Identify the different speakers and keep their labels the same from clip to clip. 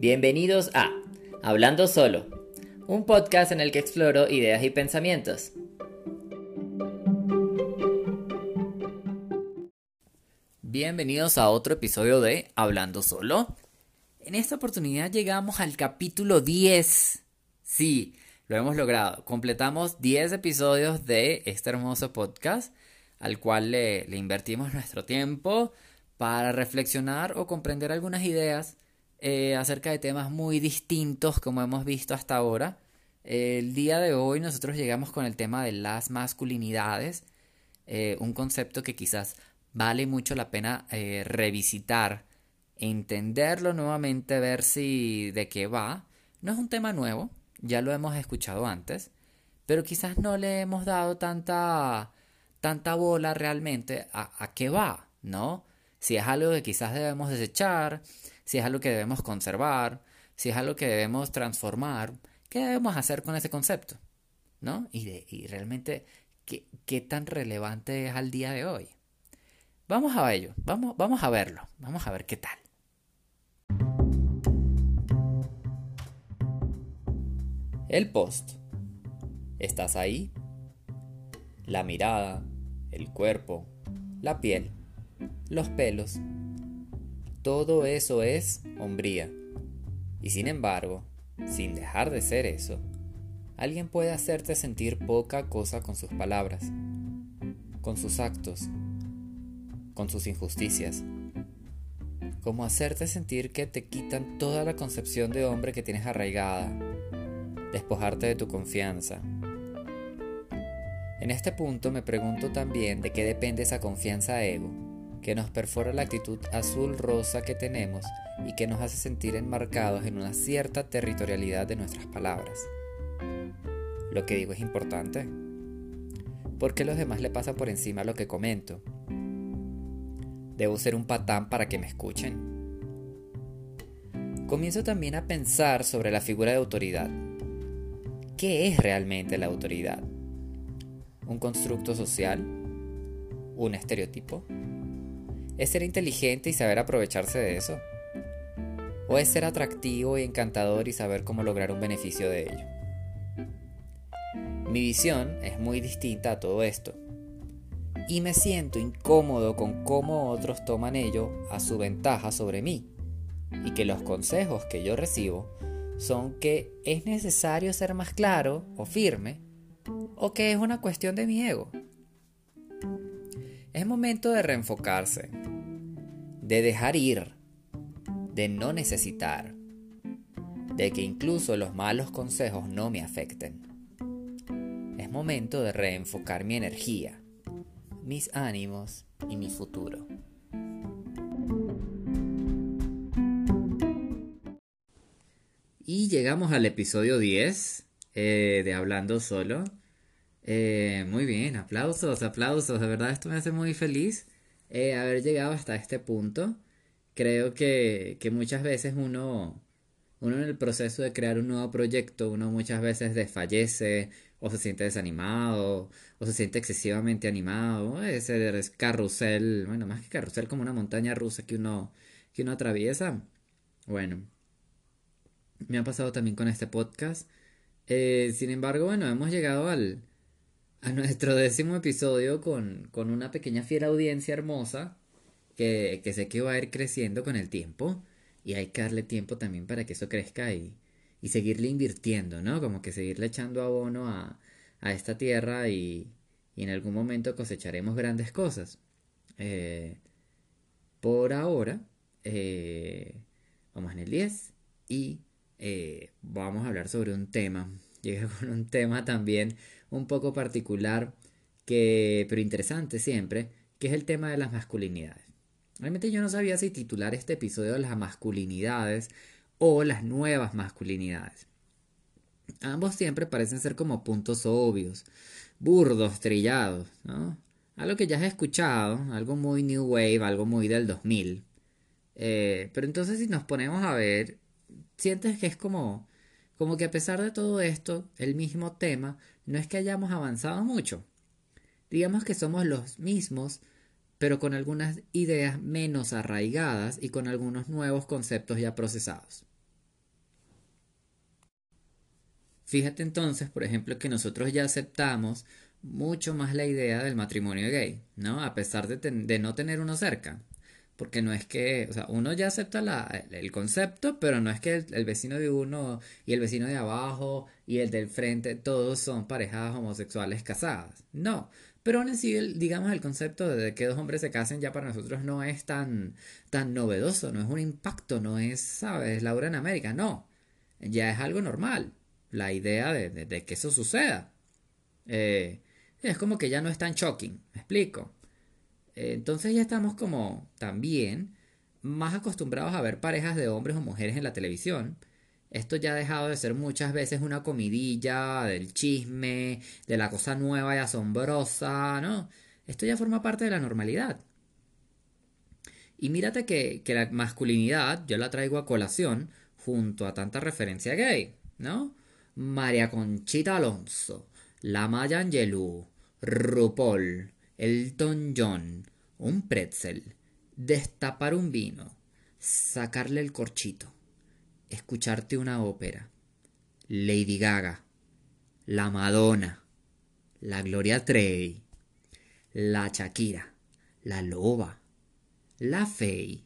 Speaker 1: Bienvenidos a Hablando Solo, un podcast en el que exploro ideas y pensamientos. Bienvenidos a otro episodio de Hablando Solo. En esta oportunidad llegamos al capítulo 10. Sí, lo hemos logrado. Completamos 10 episodios de este hermoso podcast al cual le, invertimos nuestro tiempo para reflexionar o comprender algunas ideas eh, acerca de temas muy distintos como hemos visto hasta ahora. el día de hoy nosotros llegamos con el tema de las masculinidades, eh, un concepto que quizás vale mucho la pena eh, revisitar, entenderlo nuevamente, ver si de qué va. No es un tema nuevo, ya lo hemos escuchado antes, pero quizás no le hemos dado tanta tanta bola realmente a, qué va, ¿no? Si es algo que quizás debemos desechar, si es algo que debemos conservar, si es algo que debemos transformar, ¿qué debemos hacer con ese concepto? ¿No? Y, de, y realmente, ¿qué, ¿qué, tan relevante es al día de hoy? Vamos a ello, vamos, vamos a verlo, vamos a ver qué tal. El post. ¿Estás ahí? La mirada, el cuerpo, la piel, los pelos. Todo eso es hombría. Y sin embargo, sin dejar de ser eso, alguien puede hacerte sentir poca cosa con sus palabras, con sus actos, con sus injusticias. Como hacerte sentir que te quitan toda la concepción de hombre que tienes arraigada, despojarte de tu confianza, en este punto me pregunto también de qué depende esa confianza ego, que nos perfora la actitud azul-rosa que tenemos y que nos hace sentir enmarcados en una cierta territorialidad de nuestras palabras. Lo que digo es importante. ¿Por qué los demás le pasan por encima lo que comento? ¿Debo ser un patán para que me escuchen? Comienzo también a pensar sobre la figura de autoridad. ¿Qué es realmente la autoridad? un constructo social, un estereotipo? ¿Es ser inteligente y saber aprovecharse de eso? ¿O es ser atractivo y encantador y saber cómo lograr un beneficio de ello? Mi visión es muy distinta a todo esto. Y me siento incómodo con cómo otros toman ello a su ventaja sobre mí. Y que los consejos que yo recibo son que es necesario ser más claro o firme o que es una cuestión de mi ego. Es momento de reenfocarse, de dejar ir, de no necesitar, de que incluso los malos consejos no me afecten. Es momento de reenfocar mi energía, mis ánimos y mi futuro. Y llegamos al episodio 10 eh, de Hablando Solo. Eh, muy bien, aplausos, aplausos. De verdad esto me hace muy feliz eh, haber llegado hasta este punto. Creo que, que muchas veces uno, uno en el proceso de crear un nuevo proyecto, uno muchas veces desfallece o se siente desanimado o se siente excesivamente animado. Ese carrusel, bueno, más que carrusel, como una montaña rusa que uno, que uno atraviesa. Bueno, me ha pasado también con este podcast. Eh, sin embargo, bueno, hemos llegado al, a nuestro décimo episodio con, con una pequeña fiera audiencia hermosa que, que, sé que va a ir creciendo con el tiempo y hay que darle tiempo también para que eso crezca y, y seguirle invirtiendo, ¿no? Como que seguirle echando abono a, a esta tierra y, y, en algún momento cosecharemos grandes cosas. Eh, por ahora, eh, vamos en el 10 y eh, vamos a hablar sobre un tema. Llegué con un tema también un poco particular, que, pero interesante siempre, que es el tema de las masculinidades. Realmente yo no sabía si titular este episodio las masculinidades o las nuevas masculinidades. Ambos siempre parecen ser como puntos obvios, burdos, trillados, ¿no? Algo que ya has escuchado, algo muy New Wave, algo muy del 2000. Eh, pero entonces si nos ponemos a ver, sientes que es como, como que a pesar de todo esto, el mismo tema no es que hayamos avanzado mucho. Digamos que somos los mismos, pero con algunas ideas menos arraigadas y con algunos nuevos conceptos ya procesados. Fíjate entonces, por ejemplo, que nosotros ya aceptamos mucho más la idea del matrimonio gay, ¿no? A pesar de, de no tener uno cerca. Porque no es que, o sea, uno ya acepta el concepto, pero no es que el, vecino de uno y el vecino de abajo y el del frente, todos son parejas homosexuales casadas. No. Pero aún así, digamos, el concepto de que dos hombres se casen ya para nosotros no es tan, tan novedoso, no es un impacto, no es, ¿sabes? Laura en América, no. Ya es algo normal. La idea de, que eso suceda. Eh, es como que ya no es tan shocking, me explico. Entonces ya estamos como también más acostumbrados a ver parejas de hombres o mujeres en la televisión. Esto ya ha dejado de ser muchas veces una comidilla del chisme, de la cosa nueva y asombrosa, ¿no? Esto ya forma parte de la normalidad. Y mírate que, que la masculinidad yo la traigo a colación junto a tanta referencia gay, ¿no? María Conchita Alonso, la Maya Angelou, RuPaul, Elton John, un pretzel, destapar un vino, sacarle el corchito, escucharte una ópera, Lady Gaga, la Madonna, la Gloria Trevi, la Shakira, la Loba, la Fey,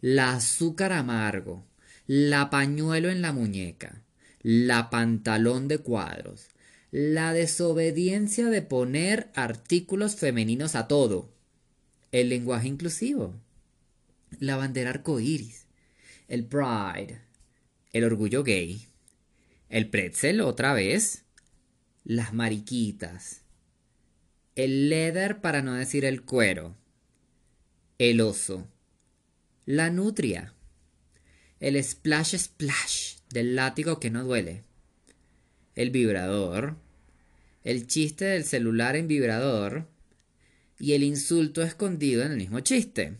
Speaker 1: la Azúcar Amargo, la Pañuelo en la muñeca, la Pantalón de cuadros, la desobediencia de poner artículos femeninos a todo, el lenguaje inclusivo, la bandera arcoíris, el pride, el orgullo gay, el pretzel otra vez, las mariquitas, el leather para no decir el cuero, el oso, la nutria, el splash splash. Del látigo que no duele, el vibrador, el chiste del celular en vibrador y el insulto escondido en el mismo chiste.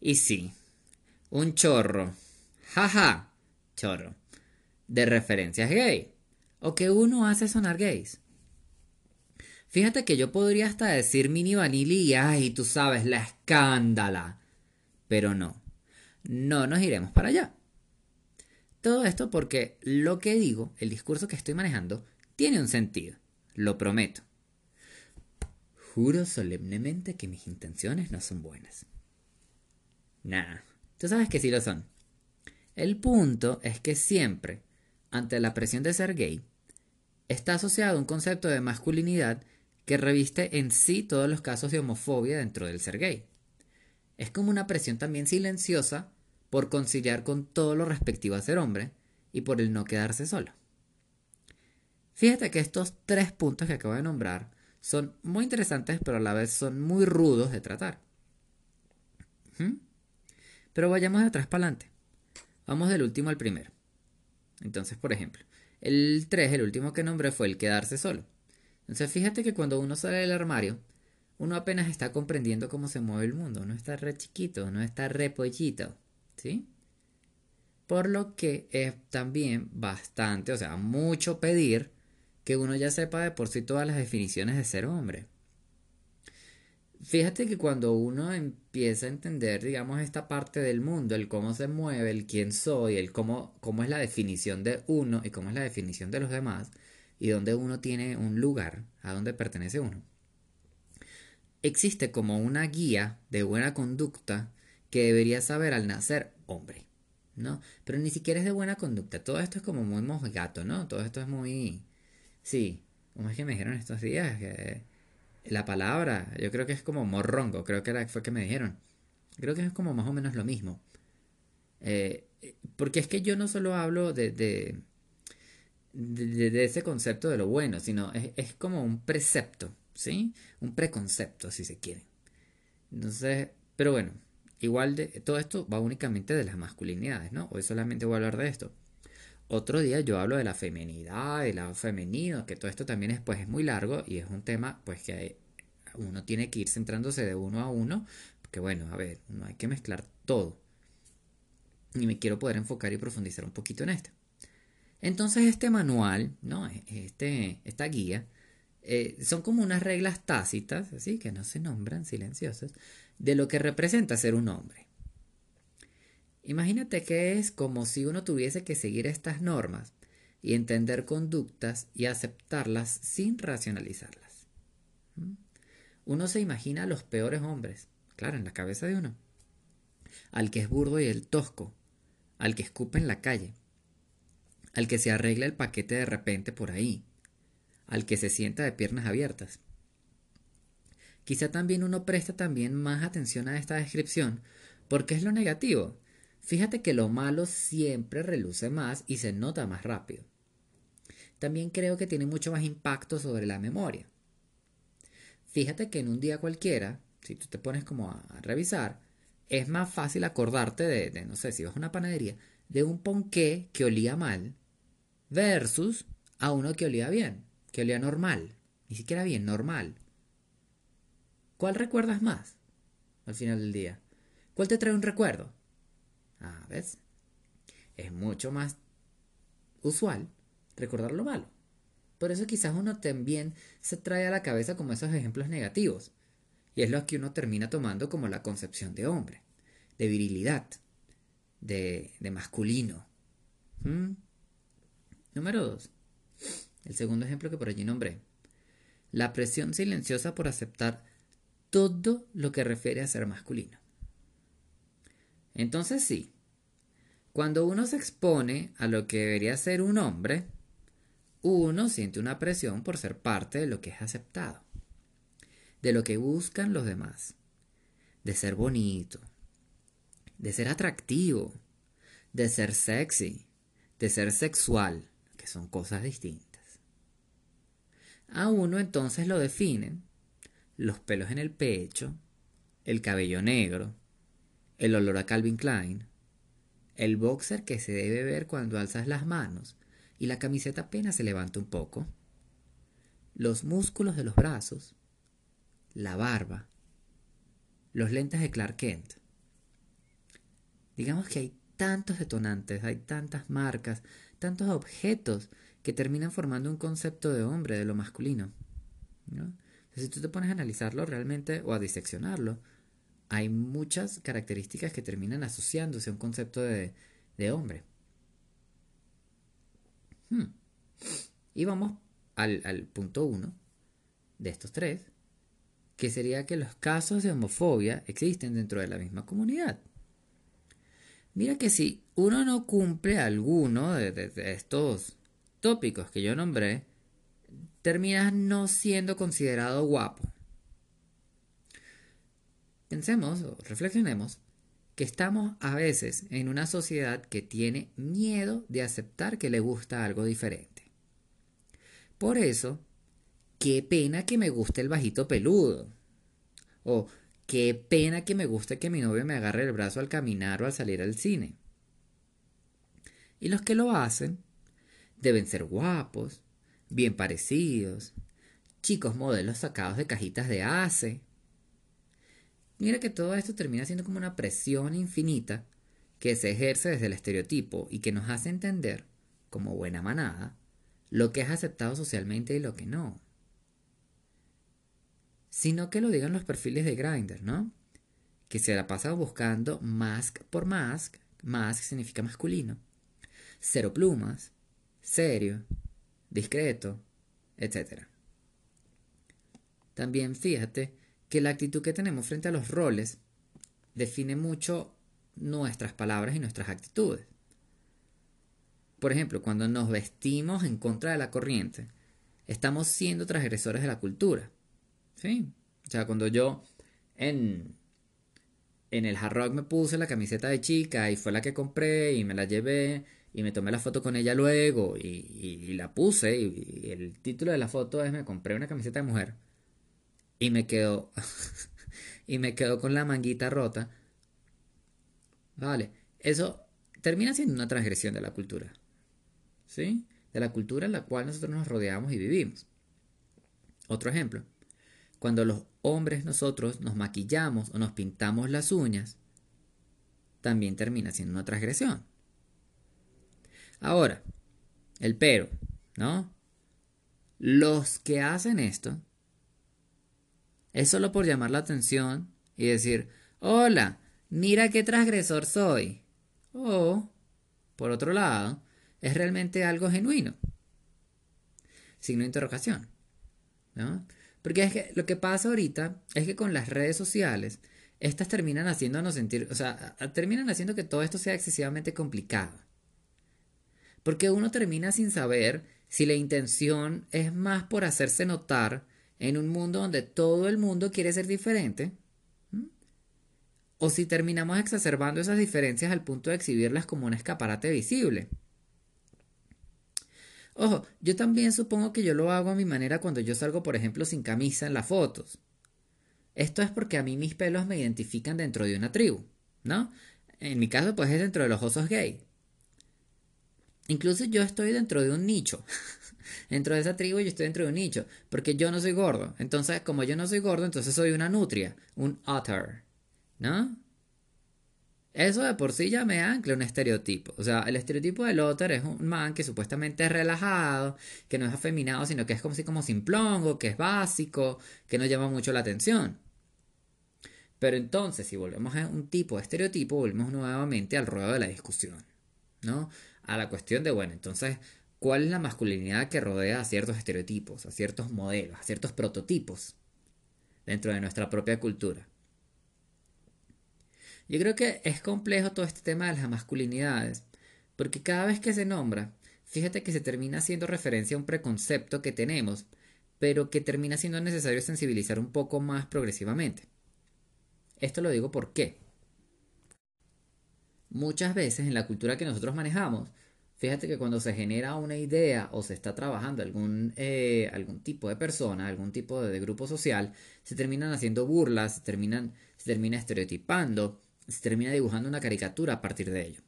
Speaker 1: Y sí, un chorro, jaja, chorro, de referencias gay, o que uno hace sonar gays. Fíjate que yo podría hasta decir mini vanilla y tú sabes, la escándala. Pero no, no nos iremos para allá. Todo esto porque lo que digo, el discurso que estoy manejando, tiene un sentido. Lo prometo. Juro solemnemente que mis intenciones no son buenas. Nah, tú sabes que sí lo son. El punto es que siempre, ante la presión de ser gay, está asociado un concepto de masculinidad que reviste en sí todos los casos de homofobia dentro del ser gay. Es como una presión también silenciosa por conciliar con todo lo respectivo a ser hombre y por el no quedarse solo. Fíjate que estos tres puntos que acabo de nombrar son muy interesantes, pero a la vez son muy rudos de tratar. ¿Mm? Pero vayamos de atrás para adelante. Vamos del último al primero. Entonces, por ejemplo, el 3, el último que nombré, fue el quedarse solo. Entonces, fíjate que cuando uno sale del armario, uno apenas está comprendiendo cómo se mueve el mundo. Uno está re chiquito, no está re pollito. ¿Sí? Por lo que es también bastante, o sea, mucho pedir que uno ya sepa de por sí todas las definiciones de ser hombre. Fíjate que cuando uno empieza a entender, digamos, esta parte del mundo, el cómo se mueve, el quién soy, el cómo, cómo es la definición de uno y cómo es la definición de los demás, y dónde uno tiene un lugar, a dónde pertenece uno. Existe como una guía de buena conducta que debería saber al nacer hombre, ¿no? Pero ni siquiera es de buena conducta. Todo esto es como muy mosgato, ¿no? Todo esto es muy... Sí, como es que me dijeron estos días? Que la palabra, yo creo que es como morrongo, creo que era, fue que me dijeron. Creo que es como más o menos lo mismo. Eh, porque es que yo no solo hablo de, de, ese concepto de lo bueno, sino es, es, como un precepto, ¿sí? Un preconcepto, si se quiere. Entonces, pero bueno, Igual de, todo esto va únicamente de las masculinidades, ¿no? Hoy solamente voy a hablar de esto. Otro día yo hablo de la feminidad, de la femenino, que todo esto también es, pues, es muy largo y es un tema pues que uno tiene que ir centrándose de uno a uno, porque bueno, a ver, no hay que mezclar todo. Y me quiero poder enfocar y profundizar un poquito en esto. Entonces este manual, ¿no? Este, esta guía, eh, son como unas reglas tácitas, así que no se nombran silenciosas, de lo que representa ser un hombre. Imagínate que es como si uno tuviese que seguir estas normas y entender conductas y aceptarlas sin racionalizarlas. ¿Mm? Uno se imagina a los peores hombres, claro, en la cabeza de uno. Al que es burdo y el tosco, al que escupe en la calle, al que se arregla el paquete de repente por ahí, al que se sienta de piernas abiertas. Quizá también uno presta también más atención a esta descripción porque es lo negativo. Fíjate que lo malo siempre reluce más y se nota más rápido. También creo que tiene mucho más impacto sobre la memoria. Fíjate que en un día cualquiera, si tú te pones como a, revisar, es más fácil acordarte de, de, no sé, si vas a una panadería, de un ponqué que olía mal versus a uno que olía bien, que olía normal, ni siquiera bien, normal. ¿Cuál recuerdas más al final del día? ¿Cuál te trae un recuerdo? Ah, ¿ves? Es mucho más usual recordar lo malo. Por eso quizás uno también se trae a la cabeza como esos ejemplos negativos. Y es lo que uno termina tomando como la concepción de hombre, de virilidad, de, masculino. ¿Mm? Número 2. El segundo ejemplo que por allí nombré. La presión silenciosa por aceptar todo lo que refiere a ser masculino. Entonces sí, cuando uno se expone a lo que debería ser un hombre, uno siente una presión por ser parte de lo que es aceptado, de lo que buscan los demás, de ser bonito, de ser atractivo, de ser sexy, de ser sexual, que son cosas distintas. A uno entonces lo definen los pelos en el pecho, el cabello negro, el olor a Calvin Klein, el boxer que se debe ver cuando alzas las manos y la camiseta apenas se levanta un poco, los músculos de los brazos, la barba, los lentes de Clark Kent. Digamos que hay tantos detonantes, hay tantas marcas, tantos objetos que terminan formando un concepto de hombre, de lo masculino. ¿no? Si tú te pones a analizarlo realmente o a diseccionarlo, hay muchas características que terminan asociándose a un concepto de, hombre. Hmm. Y vamos al, al punto uno de estos tres, que sería que los casos de homofobia existen dentro de la misma comunidad. Mira que si uno no cumple alguno de estos tópicos que yo nombré, terminas no siendo considerado guapo. Pensemos o reflexionemos que estamos a veces en una sociedad que tiene miedo de aceptar que le gusta algo diferente. Por eso, qué pena que me guste el bajito peludo. O qué pena que me guste que mi novio me agarre el brazo al caminar o al salir al cine. Y los que lo hacen deben ser guapos, bien parecidos, chicos modelos sacados de cajitas de ACE. Mira que todo esto termina siendo como una presión infinita que se ejerce desde el estereotipo y que nos hace entender, como buena manada, lo que es aceptado socialmente y lo que no. Sino que lo digan los perfiles de Grindr, ¿no? Que se la pasa buscando mask por mask, mask significa masculino, cero plumas, serio, discreto, etc. También fíjate que la actitud que tenemos frente a los roles define mucho nuestras palabras y nuestras actitudes. Por ejemplo, cuando nos vestimos en contra de la corriente, estamos siendo transgresores de la cultura. ¿Sí? O sea, cuando yo en, en el hard rock me puse la camiseta de chica y fue la que compré y me la llevé y me tomé la foto con ella luego y, la puse y, el título de la foto es me compré una camiseta de mujer y me quedó y me quedó con la manguita rota. Vale eso termina siendo una transgresión de la cultura ¿sí? de la cultura en la cual nosotros nos rodeamos y vivimos. Otro ejemplo cuando los hombres nosotros nos maquillamos o nos pintamos las uñas también termina siendo una transgresión Ahora, el pero, ¿no? Los que hacen esto es solo por llamar la atención y decir, hola, mira qué transgresor soy. O, por otro lado, es realmente algo genuino. Signo de interrogación. ¿no? Porque es que lo que pasa ahorita es que con las redes sociales, estas terminan haciéndonos sentir, o sea, terminan haciendo que todo esto sea excesivamente complicado. Porque uno termina sin saber si la intención es más por hacerse notar en un mundo donde todo el mundo quiere ser diferente, o si terminamos exacerbando esas diferencias al punto de exhibirlas como un escaparate visible. Ojo, yo también supongo que yo lo hago a mi manera cuando yo salgo, por ejemplo, sin camisa en las fotos. Esto es porque a mí mis pelos me identifican dentro de una tribu, ¿no? En mi caso, pues es dentro de los osos gay. Incluso yo estoy dentro de un nicho. dentro de esa tribu yo estoy dentro de un nicho. Porque yo no soy gordo. Entonces, como yo no soy gordo, entonces soy una nutria. Un otter. ¿No? Eso de por sí ya me ancla un estereotipo. O sea, el estereotipo del otter es un man que supuestamente es relajado, que no es afeminado, sino que es como si como simplongo, que es básico, que no llama mucho la atención. Pero entonces, si volvemos a un tipo de estereotipo, volvemos nuevamente al ruedo de la discusión, ¿no? A la cuestión de, bueno, entonces, ¿cuál es la masculinidad que rodea a ciertos estereotipos, a ciertos modelos, a ciertos prototipos dentro de nuestra propia cultura? Yo creo que es complejo todo este tema de las masculinidades, porque cada vez que se nombra, fíjate que se termina haciendo referencia a un preconcepto que tenemos, pero que termina siendo necesario sensibilizar un poco más progresivamente. Esto lo digo porque muchas veces en la cultura que nosotros manejamos, fíjate que cuando se genera una idea o se está trabajando algún, eh, algún tipo de persona, algún tipo de, grupo social, se terminan haciendo burlas, se, terminan, se termina estereotipando, se termina dibujando una caricatura a partir de ello.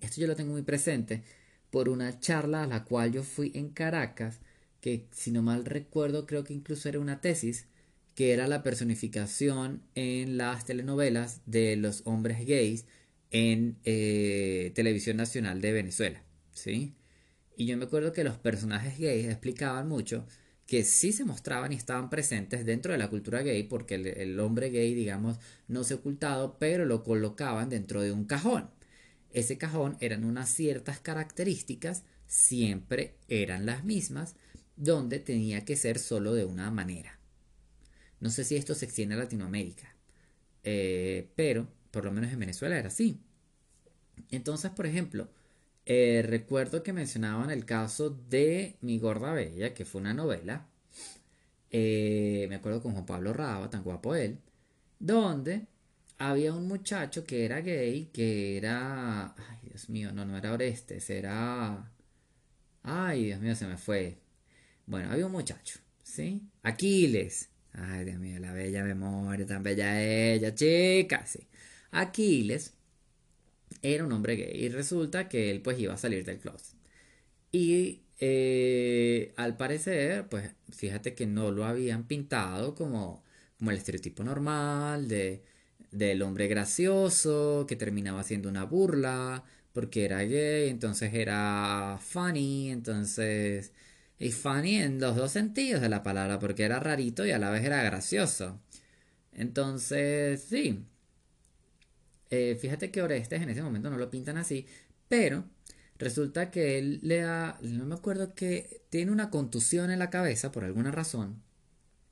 Speaker 1: Esto yo lo tengo muy presente por una charla a la cual yo fui en Caracas, que si no mal recuerdo creo que incluso era una tesis, que era la personificación en las telenovelas de los hombres gays en eh, Televisión Nacional de Venezuela, ¿sí? Y yo me acuerdo que los personajes gays explicaban mucho que sí se mostraban y estaban presentes dentro de la cultura gay, porque el, hombre gay, digamos, no se ocultado, pero lo colocaban dentro de un cajón. Ese cajón eran unas ciertas características, siempre eran las mismas, donde tenía que ser solo de una manera. No sé si esto se extiende a Latinoamérica, eh, pero por lo menos en Venezuela era así. Entonces, por ejemplo, eh, recuerdo que mencionaban el caso de Mi Gorda Bella, que fue una novela. Eh, me acuerdo con Juan Pablo Raba, tan guapo él, donde había un muchacho que era gay, que era. Ay, Dios mío, no, no era Orestes, era. Ay, Dios mío, se me fue. Bueno, había un muchacho, ¿sí? Aquiles. Ay, Dios mío, la bella memoria, tan bella ella, chica, sí. Aquiles era un hombre gay y resulta que él pues iba a salir del closet. Y eh, al parecer, pues fíjate que no lo habían pintado como, como el estereotipo normal de, del hombre gracioso que terminaba haciendo una burla porque era gay, entonces era funny, entonces... Y funny en los dos sentidos de la palabra, porque era rarito y a la vez era gracioso. Entonces, sí, eh, fíjate que Orestes en ese momento no lo pintan así, pero resulta que él le da, no me acuerdo que tiene una contusión en la cabeza por alguna razón.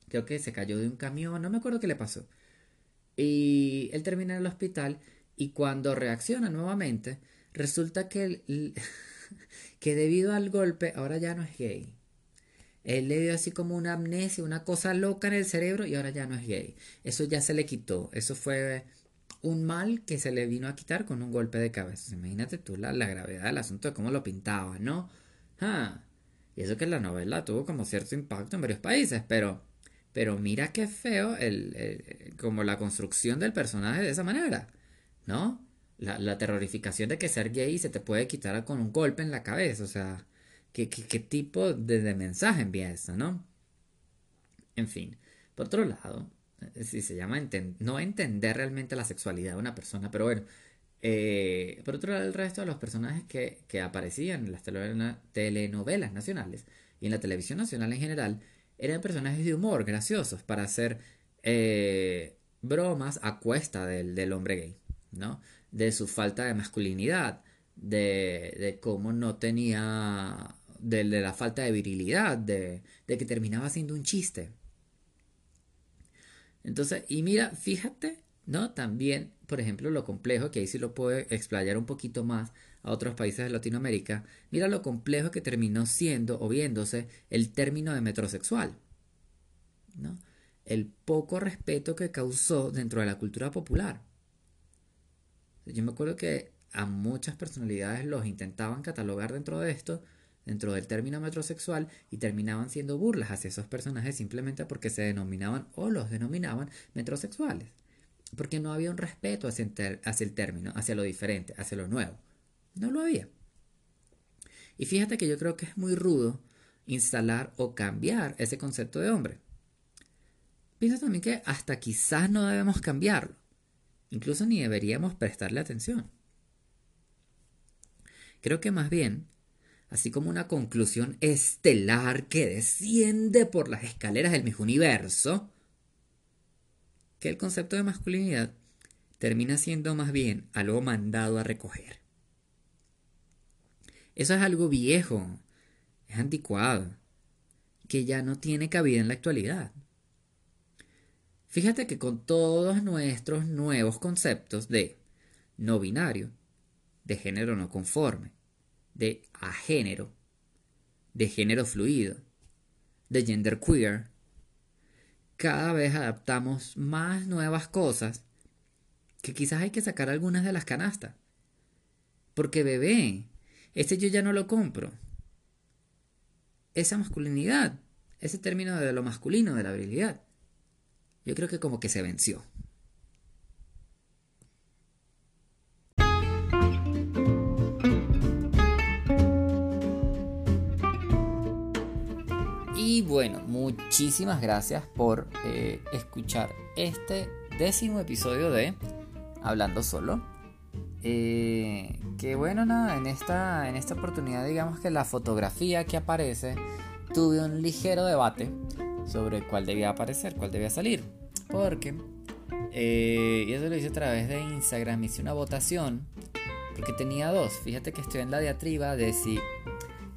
Speaker 1: Creo que se cayó de un camión, no me acuerdo qué le pasó. Y él termina en el hospital y cuando reacciona nuevamente, resulta que, que debido al golpe ahora ya no es gay. Él le dio así como una amnesia, una cosa loca en el cerebro y ahora ya no es gay. Eso ya se le quitó. Eso fue un mal que se le vino a quitar con un golpe de cabeza. Imagínate tú la, gravedad del asunto de cómo lo pintaba, ¿no? Ah, y eso que la novela tuvo como cierto impacto en varios países, pero, pero mira qué feo el, como la construcción del personaje de esa manera, ¿no? La, terrorificación de que ser gay se te puede quitar con un golpe en la cabeza, o sea, ¿qué, qué, tipo de, de mensaje envía eso, no? En fin, por otro lado, si se llama no entender realmente la sexualidad de una persona, pero bueno. Eh, por otro lado, el resto de los personajes que, que aparecían en las telenovelas nacionales y en la televisión nacional en general eran personajes de humor, graciosos, para hacer eh, bromas a cuesta del, del, hombre gay, ¿no? De su falta de masculinidad, de, cómo no tenía, de, la falta de virilidad, de, de que terminaba siendo un chiste. Entonces, y mira, fíjate, ¿no? También, por ejemplo, lo complejo, que ahí sí lo puedo explayar un poquito más a otros países de Latinoamérica, mira lo complejo que terminó siendo o viéndose el término de metrosexual, ¿no? El poco respeto que causó dentro de la cultura popular. Yo me acuerdo que a muchas personalidades los intentaban catalogar dentro de esto, dentro del término metrosexual, y terminaban siendo burlas hacia esos personajes simplemente porque se denominaban o los denominaban metrosexuales. Porque no había un respeto hacia el, término, hacia lo diferente, hacia lo nuevo. No lo había. Y fíjate que yo creo que es muy rudo instalar o cambiar ese concepto de hombre. Pienso también que hasta quizás no debemos cambiarlo. Incluso ni deberíamos prestarle atención. Creo que más bien, así como una conclusión estelar que desciende por las escaleras del mismo universo, que el concepto de masculinidad termina siendo más bien algo mandado a recoger. Eso es algo viejo, es anticuado, que ya no tiene cabida en la actualidad. Fíjate que con todos nuestros nuevos conceptos de no binario, de género no conforme, de agénero, de género fluido, de gender queer. Cada vez adaptamos más nuevas cosas que quizás hay que sacar algunas de las canastas. Porque bebé, este yo ya no lo compro. Esa masculinidad, ese término de lo masculino, de la habilidad, yo creo que como que se venció. Y bueno, muchísimas gracias por eh, escuchar este décimo episodio de Hablando Solo. Eh, que bueno, nada, en esta, en esta oportunidad digamos que la fotografía que aparece tuve un ligero debate sobre cuál debía aparecer, cuál debía salir. Porque, eh, y eso lo hice a través de Instagram, hice una votación, porque tenía dos. Fíjate que estoy en la diatriba de si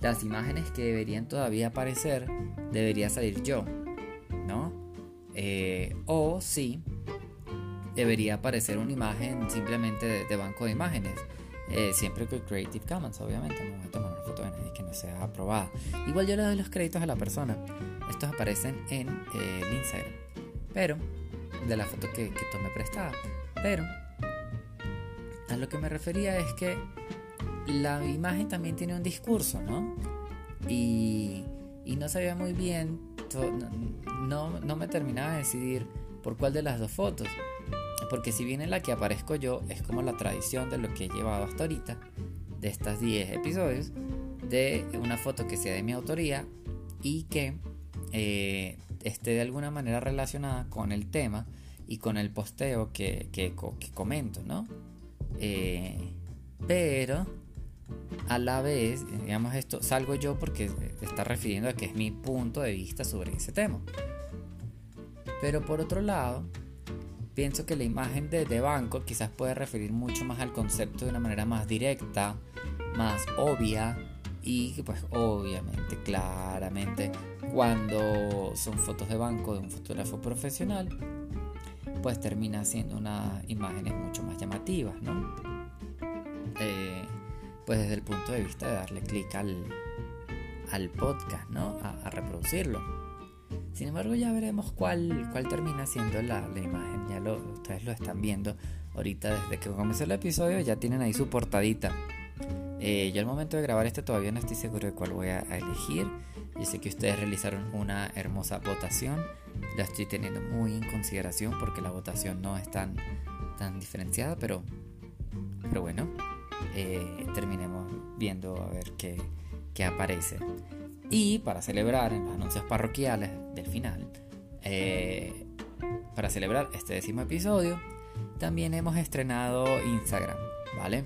Speaker 1: las imágenes que deberían todavía aparecer debería salir yo, ¿no? Eh, o si debería aparecer una imagen simplemente de, banco de imágenes. Eh, siempre con Creative Commons, obviamente. No voy a tomar una foto de nadie que no sea aprobada. Igual yo le doy los créditos a la persona. Estos aparecen en eh, el Instagram. Pero, de la foto que, que tomé prestada. Pero, a lo que me refería es que la imagen también tiene un discurso, ¿no? Y, no sabía muy bien, no, no me terminaba de decidir por cuál de las dos fotos. Porque si bien en la que aparezco yo es como la tradición de lo que he llevado hasta ahorita, de estas 10 episodios, de una foto que sea de mi autoría y que eh, esté de alguna manera relacionada con el tema y con el posteo que, que, comento, ¿no? Eh, pero a la vez, digamos esto, salgo yo porque está refiriendo a que es mi punto de vista sobre ese tema. Pero por otro lado, pienso que la imagen de, de banco quizás puede referir mucho más al concepto de una manera más directa, más obvia y pues obviamente, claramente, cuando son fotos de banco de un fotógrafo profesional, pues termina siendo unas imágenes mucho más llamativas, ¿no? Eh, pues desde el punto de vista de darle clic al, al podcast, ¿no? A, reproducirlo. Sin embargo, ya veremos cuál, cuál termina siendo la, la imagen. Ya lo, ustedes lo están viendo ahorita desde que comenzó el episodio, ya tienen ahí su portadita. Eh, yo al momento de grabar este todavía no estoy seguro de cuál voy a, elegir. Yo sé que ustedes realizaron una hermosa votación. La estoy teniendo muy en consideración porque la votación no es tan, tan diferenciada, pero, pero bueno, eh, terminemos viendo a ver qué, qué, aparece. Y para celebrar en los anuncios parroquiales del final, eh, para celebrar este décimo episodio, también hemos estrenado Instagram, ¿vale?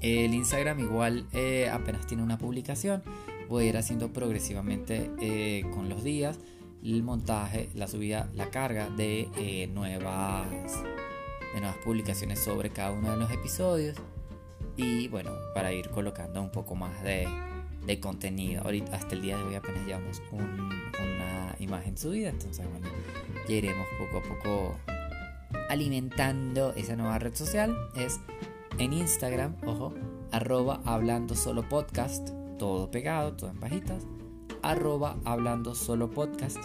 Speaker 1: El Instagram igual eh, apenas tiene una publicación, voy a ir haciendo progresivamente con los días el montaje, la subida, la carga de nuevas de nuevas publicaciones sobre cada uno de los episodios y bueno, para ir colocando un poco más de, de contenido. Ahorita, hasta el día de hoy apenas llevamos una imagen subida, entonces bueno, ya iremos poco a poco alimentando esa nueva red social. Es en Instagram, ojo, arroba hablando solo podcast, todo pegado, todo en bajitas, arroba hablando solo podcast.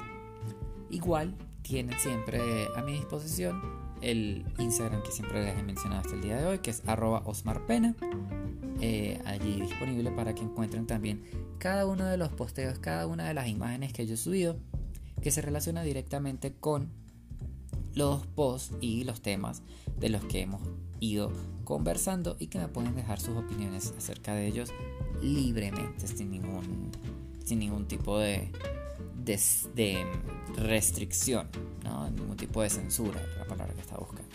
Speaker 1: Igual tienen siempre a mi disposición el Instagram que siempre les he mencionado hasta el día de hoy, que es arroba osmarpena. Eh, allí disponible para que encuentren también cada uno de los posteos, cada una de las imágenes que yo he subido, que se relaciona directamente con los posts y los temas de los que hemos ido conversando y que me pueden dejar sus opiniones acerca de ellos libremente, sin ningún, sin ningún tipo de, de, restricción, ¿no? ningún tipo de censura, la palabra que estaba buscando.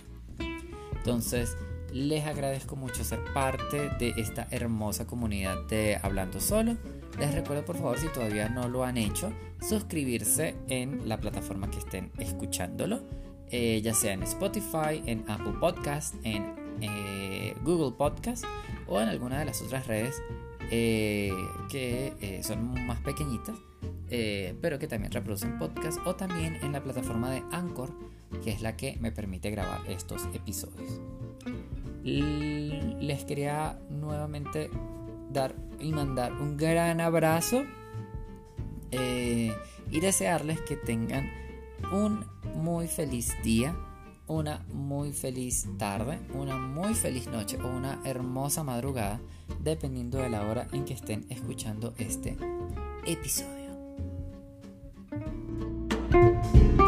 Speaker 1: Entonces, les agradezco mucho ser parte de esta hermosa comunidad de Hablando Solo. Les recuerdo por favor, si todavía no lo han hecho, suscribirse en la plataforma que estén escuchándolo, eh, ya sea en Spotify, en Apple Podcast, en eh, Google Podcast o en alguna de las otras redes eh, que son más pequeñitas eh, pero que también reproducen podcast o también en la plataforma de Anchor, que es la que me permite grabar estos episodios. les quería nuevamente dar y mandar un gran abrazo eh, y desearles que tengan un muy feliz día, una muy feliz tarde, una muy feliz noche o una hermosa madrugada, dependiendo de la hora en que estén escuchando este episodio. Thank you.